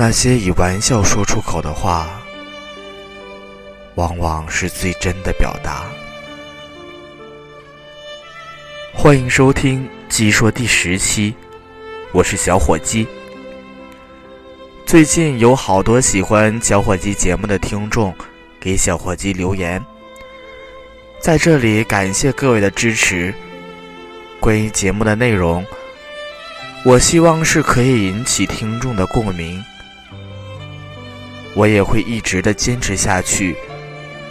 那些以玩笑说出口的话，往往是最真的表达。欢迎收听《鸡说》第十期，我是小火鸡。最近有好多喜欢小火鸡节目的听众给小伙鸡留言，在这里感谢各位的支持。关于节目的内容，我希望是可以引起听众的共鸣。我也会一直的坚持下去，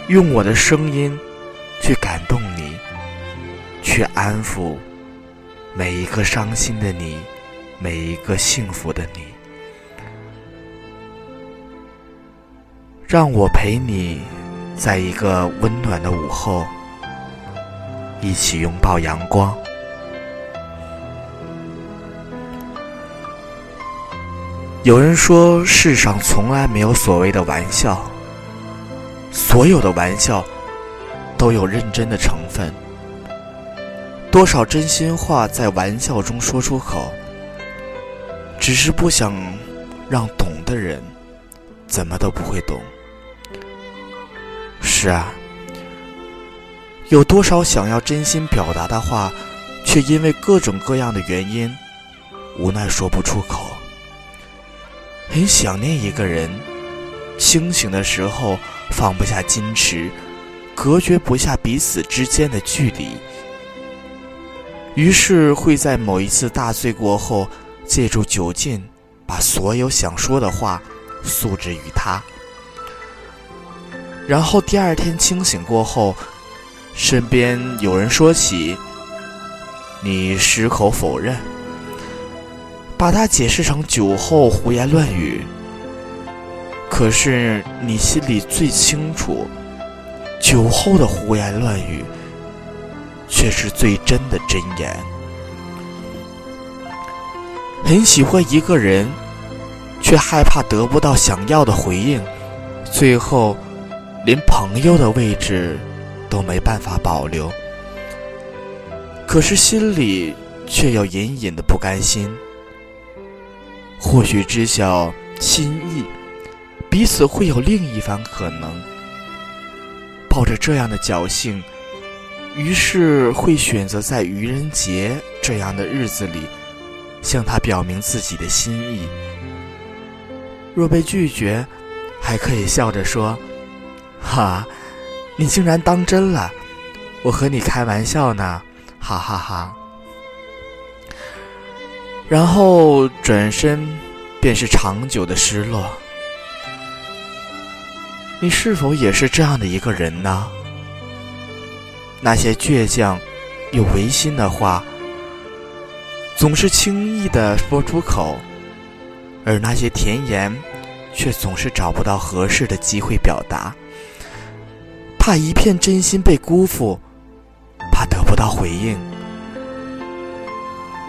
用我的声音去感动你，去安抚每一个伤心的你，每一个幸福的你。让我陪你，在一个温暖的午后，一起拥抱阳光。有人说，世上从来没有所谓的玩笑，所有的玩笑都有认真的成分。多少真心话在玩笑中说出口，只是不想让懂的人怎么都不会懂。是啊，有多少想要真心表达的话，却因为各种各样的原因，无奈说不出口。很想念一个人，清醒的时候放不下矜持，隔绝不下彼此之间的距离，于是会在某一次大醉过后，借助酒劲，把所有想说的话诉之于他，然后第二天清醒过后，身边有人说起，你矢口否认。把它解释成酒后胡言乱语，可是你心里最清楚，酒后的胡言乱语却是最真的真言。很喜欢一个人，却害怕得不到想要的回应，最后连朋友的位置都没办法保留，可是心里却有隐隐的不甘心。或许知晓心意，彼此会有另一番可能。抱着这样的侥幸，于是会选择在愚人节这样的日子里，向他表明自己的心意。若被拒绝，还可以笑着说：“哈，你竟然当真了，我和你开玩笑呢，哈哈哈。”然后转身，便是长久的失落。你是否也是这样的一个人呢？那些倔强又违心的话，总是轻易的说出口；而那些甜言，却总是找不到合适的机会表达。怕一片真心被辜负，怕得不到回应。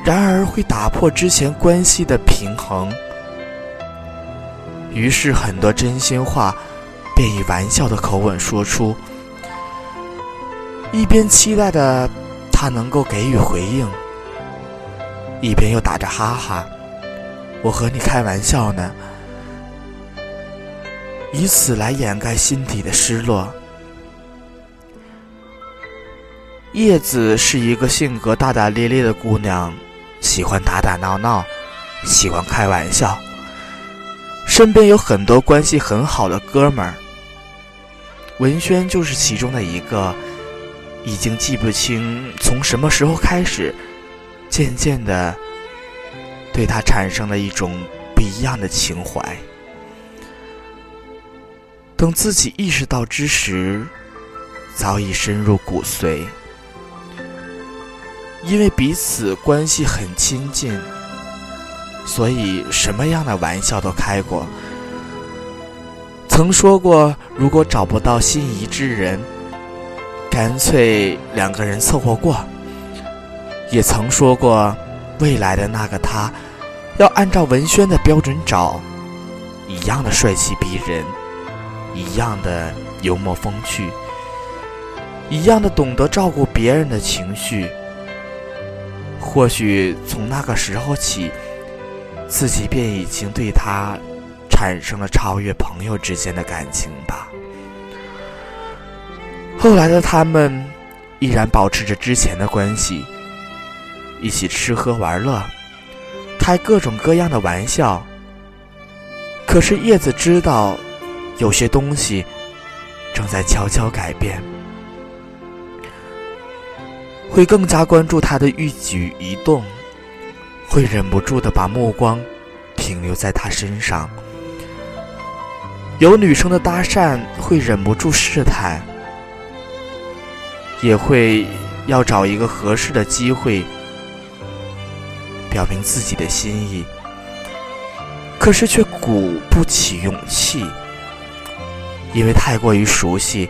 然而会打破之前关系的平衡，于是很多真心话便以玩笑的口吻说出，一边期待着他能够给予回应，一边又打着哈哈，我和你开玩笑呢，以此来掩盖心底的失落。叶子是一个性格大大咧咧的姑娘。喜欢打打闹闹，喜欢开玩笑，身边有很多关系很好的哥们儿。文轩就是其中的一个，已经记不清从什么时候开始，渐渐的对他产生了一种不一样的情怀。等自己意识到之时，早已深入骨髓。因为彼此关系很亲近，所以什么样的玩笑都开过。曾说过，如果找不到心仪之人，干脆两个人凑合过。也曾说过，未来的那个他，要按照文轩的标准找，一样的帅气逼人，一样的幽默风趣，一样的懂得照顾别人的情绪。或许从那个时候起，自己便已经对他产生了超越朋友之间的感情吧。后来的他们依然保持着之前的关系，一起吃喝玩乐，开各种各样的玩笑。可是叶子知道，有些东西正在悄悄改变，会更加关注他的一举一动，会忍不住的把目光停留在他身上。有女生的搭讪，会忍不住试探。也会要找一个合适的机会表明自己的心意，可是却鼓不起勇气，因为太过于熟悉，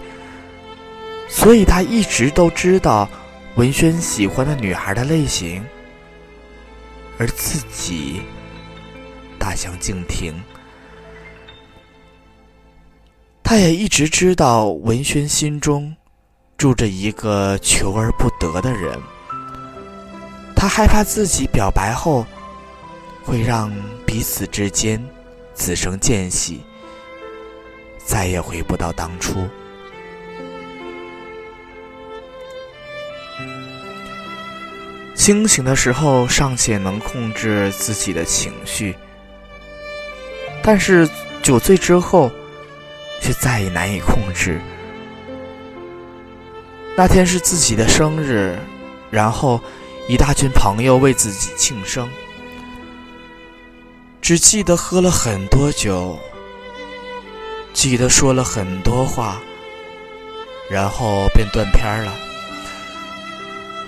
所以他一直都知道文轩喜欢的女孩的类型，而自己大相径庭。他也一直知道文轩心中。住着一个求而不得的人，他害怕自己表白后会让彼此之间滋生间隙，再也回不到当初。清醒的时候尚且能控制自己的情绪，但是酒醉之后却再也难以控制。那天是自己的生日，然后一大群朋友为自己庆生，只记得喝了很多酒，记得说了很多话，然后便断片了。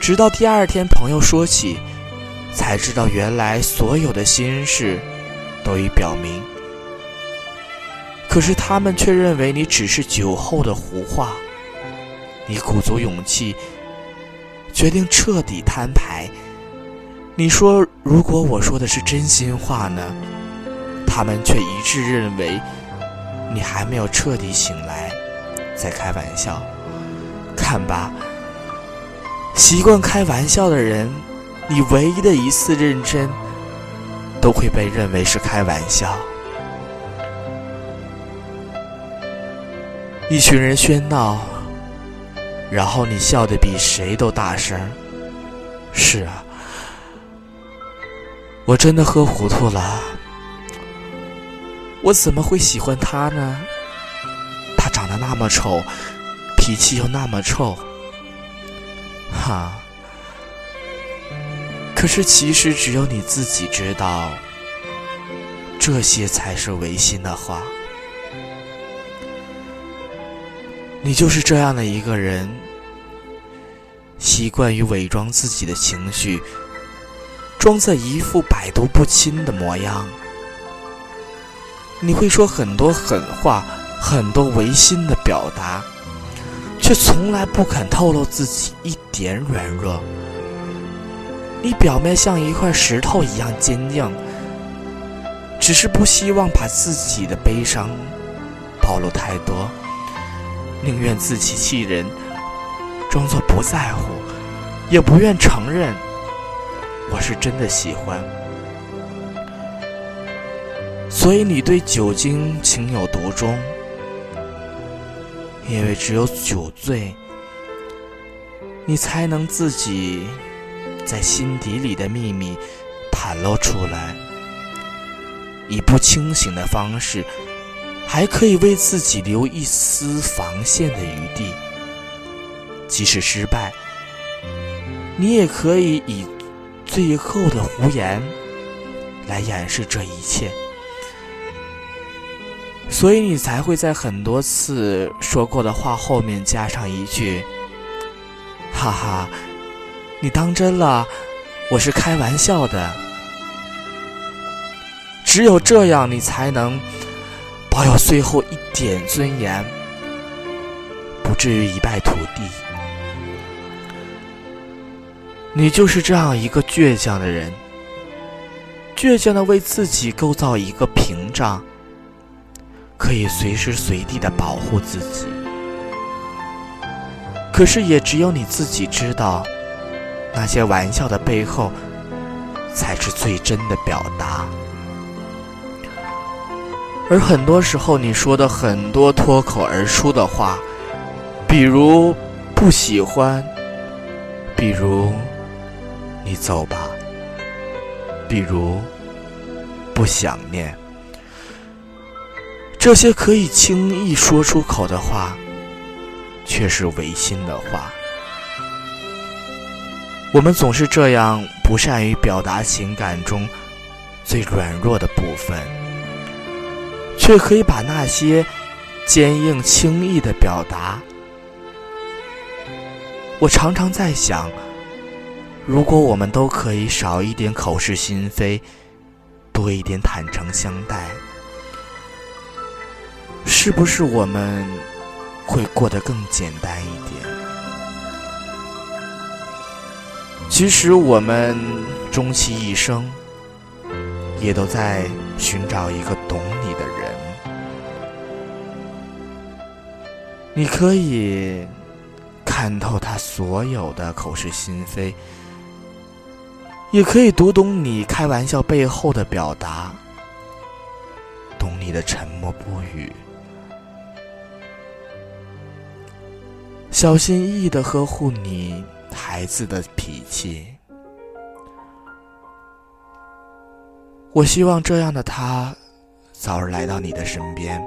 直到第二天朋友说起，才知道原来所有的心事都已表明，可是他们却认为你只是酒后的胡话。你鼓足勇气，决定彻底摊牌。你说：“如果我说的是真心话呢？”他们却一致认为你还没有彻底醒来，在开玩笑。看吧，习惯开玩笑的人，你唯一的一次认真，都会被认为是开玩笑。一群人喧闹。然后你笑得比谁都大声。是啊，我真的喝糊涂了。我怎么会喜欢他呢？他长得那么丑，脾气又那么臭。哈！可是其实只有你自己知道，这些才是违心的话。你就是这样的一个人，习惯于伪装自己的情绪，装在一副百毒不侵的模样。你会说很多狠话，很多违心的表达，却从来不肯透露自己一点软弱。你表面像一块石头一样坚硬，只是不希望把自己的悲伤暴露太多。宁愿自欺欺人，装作不在乎，也不愿承认我是真的喜欢。所以你对酒精情有独钟，因为只有酒醉，你才能自己在心底里的秘密袒露出来，以不清醒的方式。还可以为自己留一丝防线的余地，即使失败，你也可以以最后的胡言来掩饰这一切。所以你才会在很多次说过的话后面加上一句：“哈哈，你当真了？我是开玩笑的。”只有这样，你才能。保有最后一点尊严，不至于一败涂地。你就是这样一个倔强的人，倔强的为自己构造一个屏障，可以随时随地的保护自己。可是也只有你自己知道，那些玩笑的背后，才是最真的表达。而很多时候你说的很多脱口而出的话，比如不喜欢，比如你走吧，比如不想念，这些可以轻易说出口的话，却是违心的话。我们总是这样不善于表达情感中最软弱的部分，却可以把那些坚硬轻易的表达。我常常在想，如果我们都可以少一点口是心非，多一点坦诚相待，是不是我们会过得更简单一点？其实我们终其一生，也都在寻找一个懂你的人。你可以看透他所有的口是心非，也可以读懂你开玩笑背后的表达，懂你的沉默不语，小心翼翼的呵护你。孩子的脾气，我希望这样的他早日来到你的身边，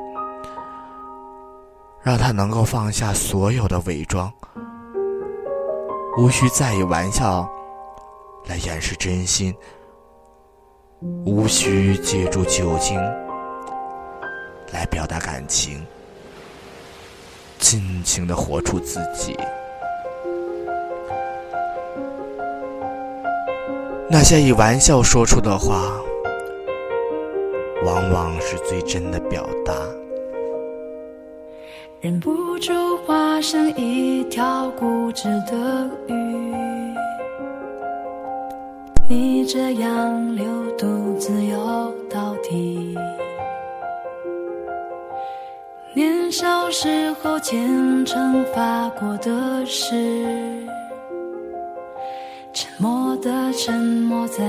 让他能够放下所有的伪装，无需再以玩笑来掩饰真心，无需借助酒精来表达感情，尽情的活出自己。那些以玩笑说出的话，往往是最真的表达。忍不住化身一条固执的鱼，你这样流独自游小时候虔诚发过的誓。沉默的沉默在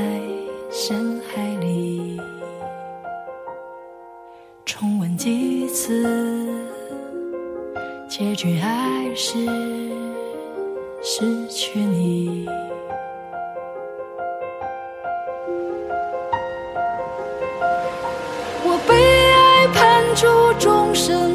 深海里，重温几次，结局还是失去你。我被爱判处终身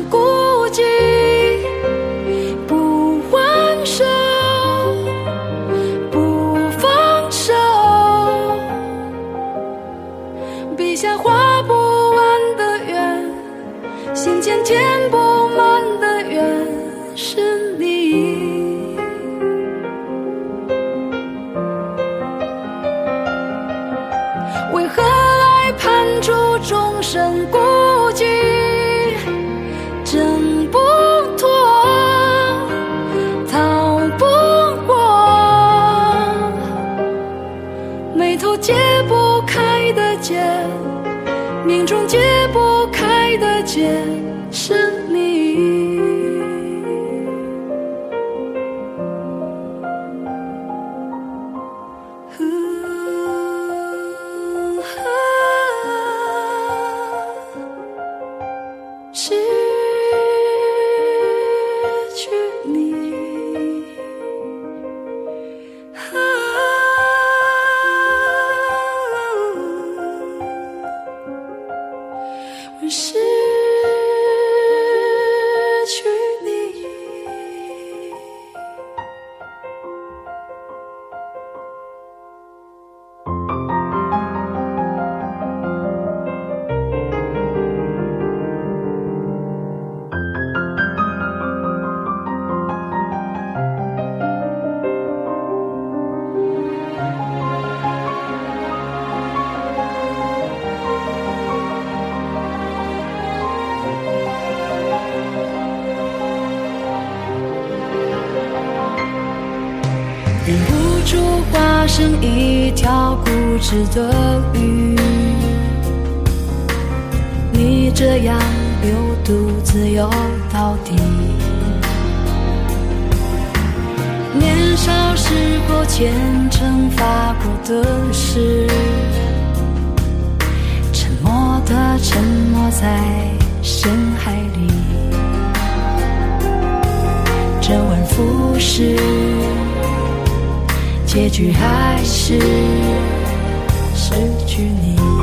胜过固执的鱼，你这样流独自游到底。年少时候虔诚发过的誓，沉默的沉默。在深海里，周而复始，结局还是。失去你。